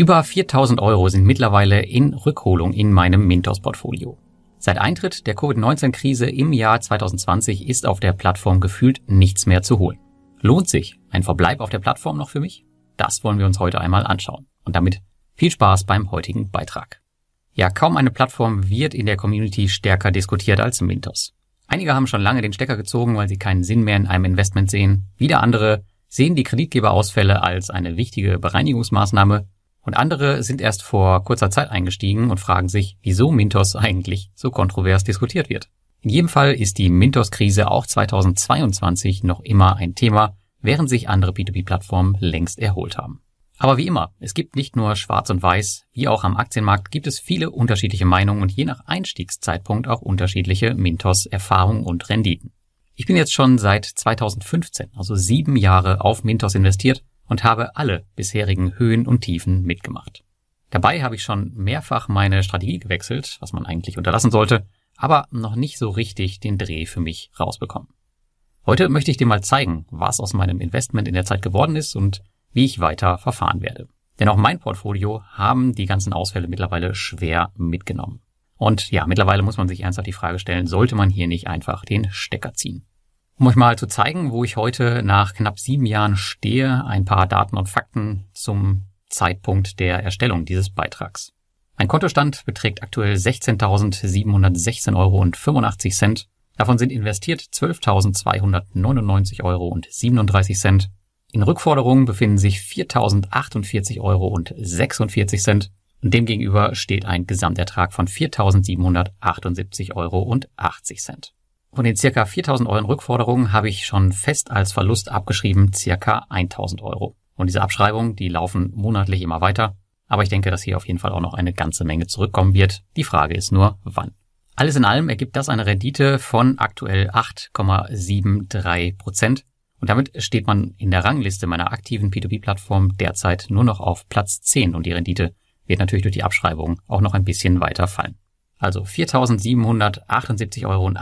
Über 4000 Euro sind mittlerweile in Rückholung in meinem Mintos-Portfolio. Seit Eintritt der Covid-19-Krise im Jahr 2020 ist auf der Plattform gefühlt nichts mehr zu holen. Lohnt sich ein Verbleib auf der Plattform noch für mich? Das wollen wir uns heute einmal anschauen. Und damit viel Spaß beim heutigen Beitrag. Ja, kaum eine Plattform wird in der Community stärker diskutiert als Mintos. Einige haben schon lange den Stecker gezogen, weil sie keinen Sinn mehr in einem Investment sehen. Wieder andere sehen die Kreditgeberausfälle als eine wichtige Bereinigungsmaßnahme und andere sind erst vor kurzer Zeit eingestiegen und fragen sich, wieso Mintos eigentlich so kontrovers diskutiert wird. In jedem Fall ist die Mintos-Krise auch 2022 noch immer ein Thema, während sich andere P2P-Plattformen längst erholt haben. Aber wie immer, es gibt nicht nur Schwarz und Weiß, wie auch am Aktienmarkt gibt es viele unterschiedliche Meinungen und je nach Einstiegszeitpunkt auch unterschiedliche Mintos-Erfahrungen und Renditen. Ich bin jetzt schon seit 2015, also sieben Jahre auf Mintos investiert und habe alle bisherigen Höhen und Tiefen mitgemacht. Dabei habe ich schon mehrfach meine Strategie gewechselt, was man eigentlich unterlassen sollte, aber noch nicht so richtig den Dreh für mich rausbekommen. Heute möchte ich dir mal zeigen, was aus meinem Investment in der Zeit geworden ist und wie ich weiter verfahren werde. Denn auch mein Portfolio haben die ganzen Ausfälle mittlerweile schwer mitgenommen. Und ja, mittlerweile muss man sich ernsthaft die Frage stellen, sollte man hier nicht einfach den Stecker ziehen? Um euch mal zu zeigen, wo ich heute nach knapp sieben Jahren stehe, ein paar Daten und Fakten zum Zeitpunkt der Erstellung dieses Beitrags. Mein Kontostand beträgt aktuell 16.716 Euro und 85 Cent. Davon sind investiert 12.299 Euro und 37 Cent. In Rückforderungen befinden sich 4.048 Euro und 46 Cent. Und demgegenüber steht ein Gesamtertrag von 4.778 Euro und 80 Cent. Von den circa 4000 Euro Rückforderungen habe ich schon fest als Verlust abgeschrieben circa 1000 Euro. Und diese Abschreibungen, die laufen monatlich immer weiter. Aber ich denke, dass hier auf jeden Fall auch noch eine ganze Menge zurückkommen wird. Die Frage ist nur, wann. Alles in allem ergibt das eine Rendite von aktuell 8,73 Prozent. Und damit steht man in der Rangliste meiner aktiven P2P-Plattform derzeit nur noch auf Platz 10 und die Rendite wird natürlich durch die Abschreibung auch noch ein bisschen weiter fallen. Also 4.778,80 Euro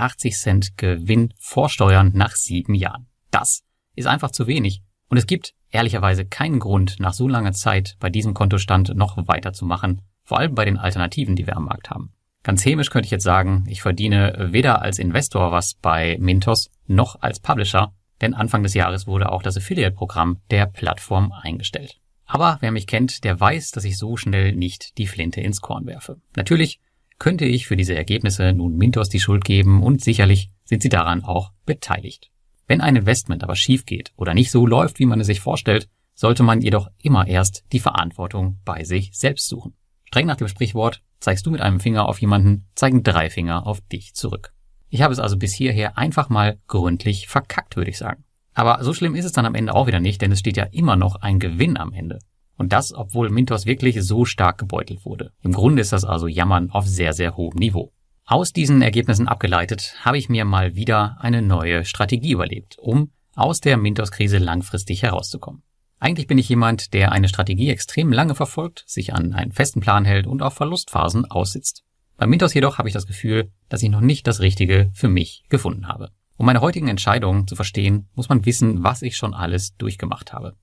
Gewinn vor Steuern nach sieben Jahren. Das ist einfach zu wenig. Und es gibt ehrlicherweise keinen Grund, nach so langer Zeit bei diesem Kontostand noch weiterzumachen. Vor allem bei den Alternativen, die wir am Markt haben. Ganz hämisch könnte ich jetzt sagen, ich verdiene weder als Investor was bei Mintos noch als Publisher, denn Anfang des Jahres wurde auch das Affiliate-Programm der Plattform eingestellt. Aber wer mich kennt, der weiß, dass ich so schnell nicht die Flinte ins Korn werfe. Natürlich könnte ich für diese Ergebnisse nun Mintos die Schuld geben und sicherlich sind sie daran auch beteiligt. Wenn ein Investment aber schief geht oder nicht so läuft, wie man es sich vorstellt, sollte man jedoch immer erst die Verantwortung bei sich selbst suchen. Streng nach dem Sprichwort, zeigst du mit einem Finger auf jemanden, zeigen drei Finger auf dich zurück. Ich habe es also bis hierher einfach mal gründlich verkackt, würde ich sagen. Aber so schlimm ist es dann am Ende auch wieder nicht, denn es steht ja immer noch ein Gewinn am Ende. Und das, obwohl Mintos wirklich so stark gebeutelt wurde. Im Grunde ist das also Jammern auf sehr, sehr hohem Niveau. Aus diesen Ergebnissen abgeleitet habe ich mir mal wieder eine neue Strategie überlegt, um aus der Mintos-Krise langfristig herauszukommen. Eigentlich bin ich jemand, der eine Strategie extrem lange verfolgt, sich an einen festen Plan hält und auf Verlustphasen aussitzt. Bei Mintos jedoch habe ich das Gefühl, dass ich noch nicht das Richtige für mich gefunden habe. Um meine heutigen Entscheidungen zu verstehen, muss man wissen, was ich schon alles durchgemacht habe.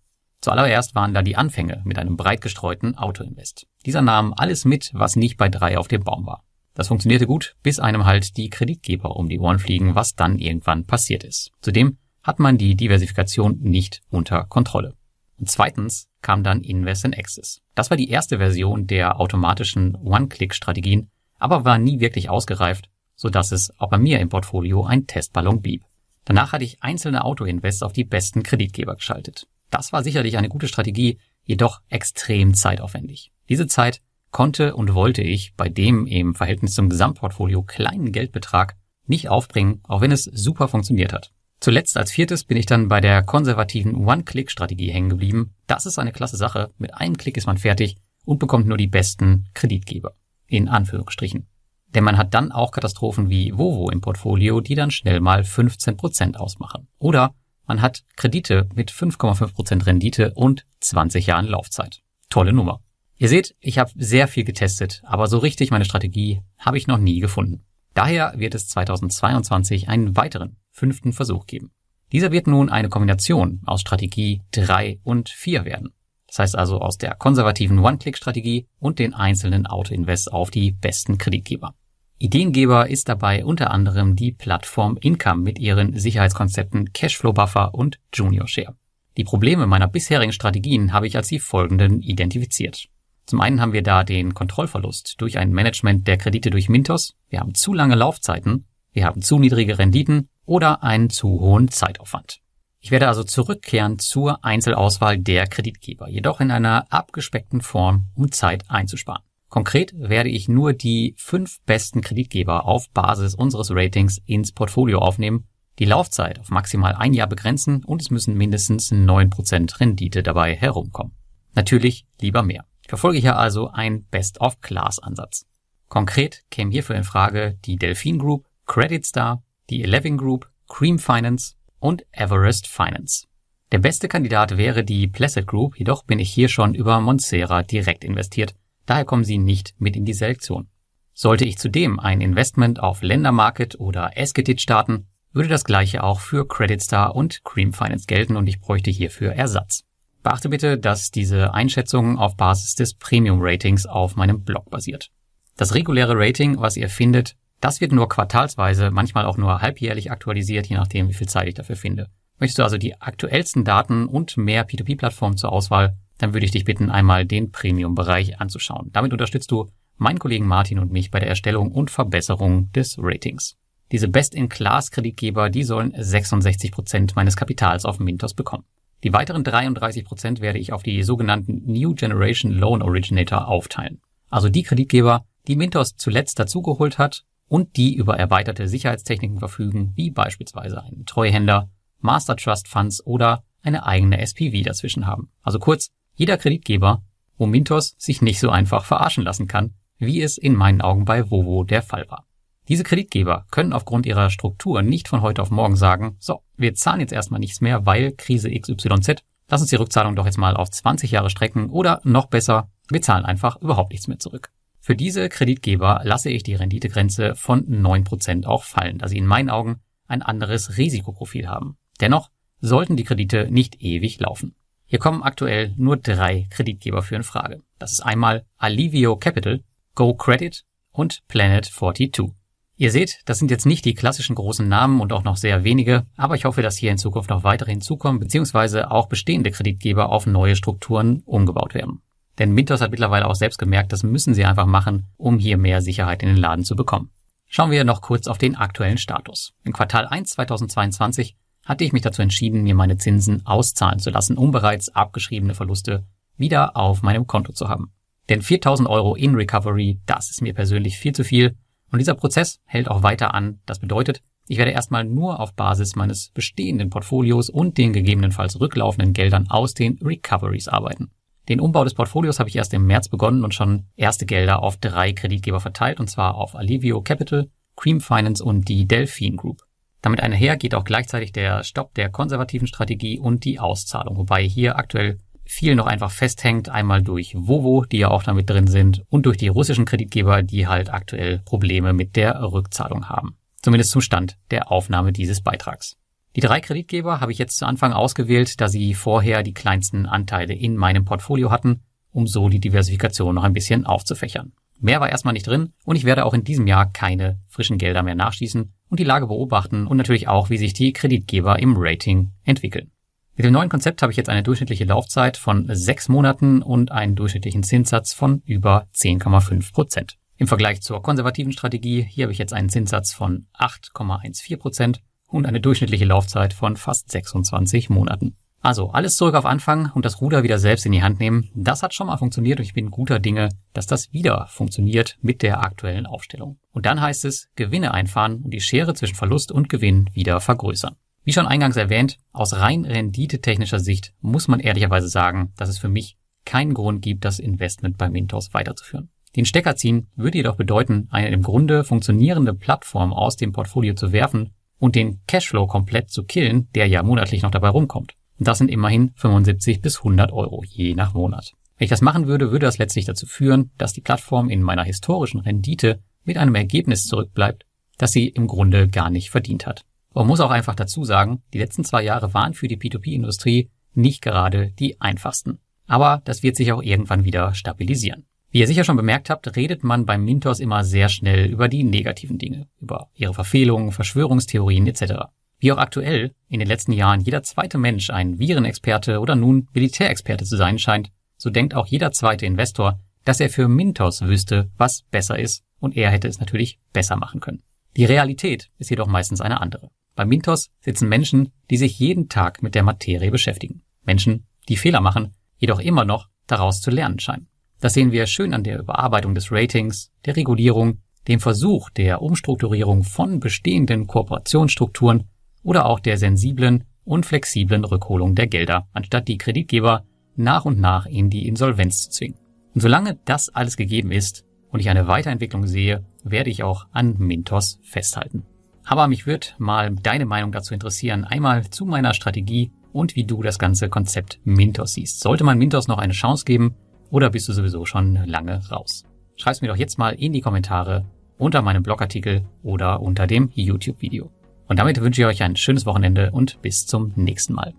Zuallererst waren da die Anfänge mit einem breit gestreuten Autoinvest. Dieser nahm alles mit, was nicht bei drei auf dem Baum war. Das funktionierte gut, bis einem halt die Kreditgeber um die Ohren fliegen, was dann irgendwann passiert ist. Zudem hat man die Diversifikation nicht unter Kontrolle. Und zweitens kam dann Invest in Access. Das war die erste Version der automatischen One-Click-Strategien, aber war nie wirklich ausgereift, so dass es auch bei mir im Portfolio ein Testballon blieb. Danach hatte ich einzelne Auto-Invests auf die besten Kreditgeber geschaltet. Das war sicherlich eine gute Strategie, jedoch extrem zeitaufwendig. Diese Zeit konnte und wollte ich bei dem im Verhältnis zum Gesamtportfolio kleinen Geldbetrag nicht aufbringen, auch wenn es super funktioniert hat. Zuletzt als viertes bin ich dann bei der konservativen One-Click-Strategie hängen geblieben. Das ist eine klasse Sache. Mit einem Klick ist man fertig und bekommt nur die besten Kreditgeber. In Anführungsstrichen. Denn man hat dann auch Katastrophen wie Vovo im Portfolio, die dann schnell mal 15% ausmachen. Oder man hat Kredite mit 5,5% Rendite und 20 Jahren Laufzeit. Tolle Nummer. Ihr seht, ich habe sehr viel getestet, aber so richtig meine Strategie habe ich noch nie gefunden. Daher wird es 2022 einen weiteren, fünften Versuch geben. Dieser wird nun eine Kombination aus Strategie 3 und 4 werden. Das heißt also aus der konservativen One-Click-Strategie und den einzelnen Auto-Invest auf die besten Kreditgeber. Ideengeber ist dabei unter anderem die Plattform Income mit ihren Sicherheitskonzepten Cashflow Buffer und Junior Share. Die Probleme meiner bisherigen Strategien habe ich als die folgenden identifiziert. Zum einen haben wir da den Kontrollverlust durch ein Management der Kredite durch Mintos, wir haben zu lange Laufzeiten, wir haben zu niedrige Renditen oder einen zu hohen Zeitaufwand. Ich werde also zurückkehren zur Einzelauswahl der Kreditgeber, jedoch in einer abgespeckten Form, um Zeit einzusparen. Konkret werde ich nur die fünf besten Kreditgeber auf Basis unseres Ratings ins Portfolio aufnehmen, die Laufzeit auf maximal ein Jahr begrenzen und es müssen mindestens neun Prozent Rendite dabei herumkommen. Natürlich lieber mehr. Ich verfolge hier also einen Best-of-Class-Ansatz. Konkret kämen hierfür in Frage die Delphine Group, Credit Star, die Eleven Group, Cream Finance und Everest Finance. Der beste Kandidat wäre die Placid Group, jedoch bin ich hier schon über Monsera direkt investiert, daher kommen sie nicht mit in die Selektion. Sollte ich zudem ein Investment auf Ländermarket oder Esketit starten, würde das gleiche auch für Credit Star und Cream Finance gelten und ich bräuchte hierfür Ersatz. Beachte bitte, dass diese Einschätzung auf Basis des Premium-Ratings auf meinem Blog basiert. Das reguläre Rating, was ihr findet, das wird nur quartalsweise, manchmal auch nur halbjährlich aktualisiert, je nachdem, wie viel Zeit ich dafür finde. Möchtest du also die aktuellsten Daten und mehr P2P-Plattformen zur Auswahl, dann würde ich dich bitten, einmal den Premium-Bereich anzuschauen. Damit unterstützt du meinen Kollegen Martin und mich bei der Erstellung und Verbesserung des Ratings. Diese Best-in-Class-Kreditgeber, die sollen 66 Prozent meines Kapitals auf Mintos bekommen. Die weiteren 33 Prozent werde ich auf die sogenannten New Generation Loan Originator aufteilen. Also die Kreditgeber, die Mintos zuletzt dazugeholt hat und die über erweiterte Sicherheitstechniken verfügen, wie beispielsweise einen Treuhänder, Master Trust Funds oder eine eigene SPV dazwischen haben. Also kurz, jeder Kreditgeber, wo Mintos sich nicht so einfach verarschen lassen kann, wie es in meinen Augen bei Vovo der Fall war. Diese Kreditgeber können aufgrund ihrer Struktur nicht von heute auf morgen sagen, so, wir zahlen jetzt erstmal nichts mehr, weil Krise XYZ, lass uns die Rückzahlung doch jetzt mal auf 20 Jahre strecken oder noch besser, wir zahlen einfach überhaupt nichts mehr zurück. Für diese Kreditgeber lasse ich die Renditegrenze von 9% auch fallen, da sie in meinen Augen ein anderes Risikoprofil haben. Dennoch sollten die Kredite nicht ewig laufen. Hier kommen aktuell nur drei Kreditgeber für in Frage. Das ist einmal Alivio Capital, Go Credit und Planet 42. Ihr seht, das sind jetzt nicht die klassischen großen Namen und auch noch sehr wenige, aber ich hoffe, dass hier in Zukunft noch weitere hinzukommen, beziehungsweise auch bestehende Kreditgeber auf neue Strukturen umgebaut werden. Denn Mintos hat mittlerweile auch selbst gemerkt, das müssen sie einfach machen, um hier mehr Sicherheit in den Laden zu bekommen. Schauen wir noch kurz auf den aktuellen Status. Im Quartal 1 2022 hatte ich mich dazu entschieden, mir meine Zinsen auszahlen zu lassen, um bereits abgeschriebene Verluste wieder auf meinem Konto zu haben. Denn 4000 Euro in Recovery, das ist mir persönlich viel zu viel und dieser Prozess hält auch weiter an. Das bedeutet, ich werde erstmal nur auf Basis meines bestehenden Portfolios und den gegebenenfalls rücklaufenden Geldern aus den Recoveries arbeiten. Den Umbau des Portfolios habe ich erst im März begonnen und schon erste Gelder auf drei Kreditgeber verteilt, und zwar auf Alivio Capital, Cream Finance und die Delphine Group. Damit einher geht auch gleichzeitig der Stopp der konservativen Strategie und die Auszahlung, wobei hier aktuell viel noch einfach festhängt, einmal durch Vovo, die ja auch damit drin sind, und durch die russischen Kreditgeber, die halt aktuell Probleme mit der Rückzahlung haben. Zumindest zum Stand der Aufnahme dieses Beitrags. Die drei Kreditgeber habe ich jetzt zu Anfang ausgewählt, da sie vorher die kleinsten Anteile in meinem Portfolio hatten, um so die Diversifikation noch ein bisschen aufzufächern. Mehr war erstmal nicht drin und ich werde auch in diesem Jahr keine frischen Gelder mehr nachschießen und die Lage beobachten und natürlich auch, wie sich die Kreditgeber im Rating entwickeln. Mit dem neuen Konzept habe ich jetzt eine durchschnittliche Laufzeit von sechs Monaten und einen durchschnittlichen Zinssatz von über 10,5 Prozent. Im Vergleich zur konservativen Strategie, hier habe ich jetzt einen Zinssatz von 8,14 Prozent und eine durchschnittliche Laufzeit von fast 26 Monaten. Also alles zurück auf Anfang und das Ruder wieder selbst in die Hand nehmen. Das hat schon mal funktioniert und ich bin guter Dinge, dass das wieder funktioniert mit der aktuellen Aufstellung. Und dann heißt es Gewinne einfahren und die Schere zwischen Verlust und Gewinn wieder vergrößern. Wie schon eingangs erwähnt, aus rein renditetechnischer Sicht muss man ehrlicherweise sagen, dass es für mich keinen Grund gibt, das Investment bei Mintos weiterzuführen. Den Stecker ziehen würde jedoch bedeuten, eine im Grunde funktionierende Plattform aus dem Portfolio zu werfen und den Cashflow komplett zu killen, der ja monatlich noch dabei rumkommt. Das sind immerhin 75 bis 100 Euro je nach Monat. Wenn ich das machen würde, würde das letztlich dazu führen, dass die Plattform in meiner historischen Rendite mit einem Ergebnis zurückbleibt, das sie im Grunde gar nicht verdient hat. Man muss auch einfach dazu sagen, die letzten zwei Jahre waren für die P2P-Industrie nicht gerade die einfachsten. Aber das wird sich auch irgendwann wieder stabilisieren. Wie ihr sicher schon bemerkt habt, redet man beim Mintos immer sehr schnell über die negativen Dinge, über ihre Verfehlungen, Verschwörungstheorien etc. Wie auch aktuell in den letzten Jahren jeder zweite Mensch ein Virenexperte oder nun Militärexperte zu sein scheint, so denkt auch jeder zweite Investor, dass er für Mintos wüsste, was besser ist, und er hätte es natürlich besser machen können. Die Realität ist jedoch meistens eine andere. Bei Mintos sitzen Menschen, die sich jeden Tag mit der Materie beschäftigen. Menschen, die Fehler machen, jedoch immer noch daraus zu lernen scheinen. Das sehen wir schön an der Überarbeitung des Ratings, der Regulierung, dem Versuch der Umstrukturierung von bestehenden Kooperationsstrukturen oder auch der sensiblen und flexiblen Rückholung der Gelder, anstatt die Kreditgeber nach und nach in die Insolvenz zu zwingen. Und solange das alles gegeben ist und ich eine Weiterentwicklung sehe, werde ich auch an Mintos festhalten. Aber mich wird mal deine Meinung dazu interessieren, einmal zu meiner Strategie und wie du das ganze Konzept Mintos siehst. Sollte man Mintos noch eine Chance geben oder bist du sowieso schon lange raus? Schreib's mir doch jetzt mal in die Kommentare unter meinem Blogartikel oder unter dem YouTube-Video. Und damit wünsche ich euch ein schönes Wochenende und bis zum nächsten Mal.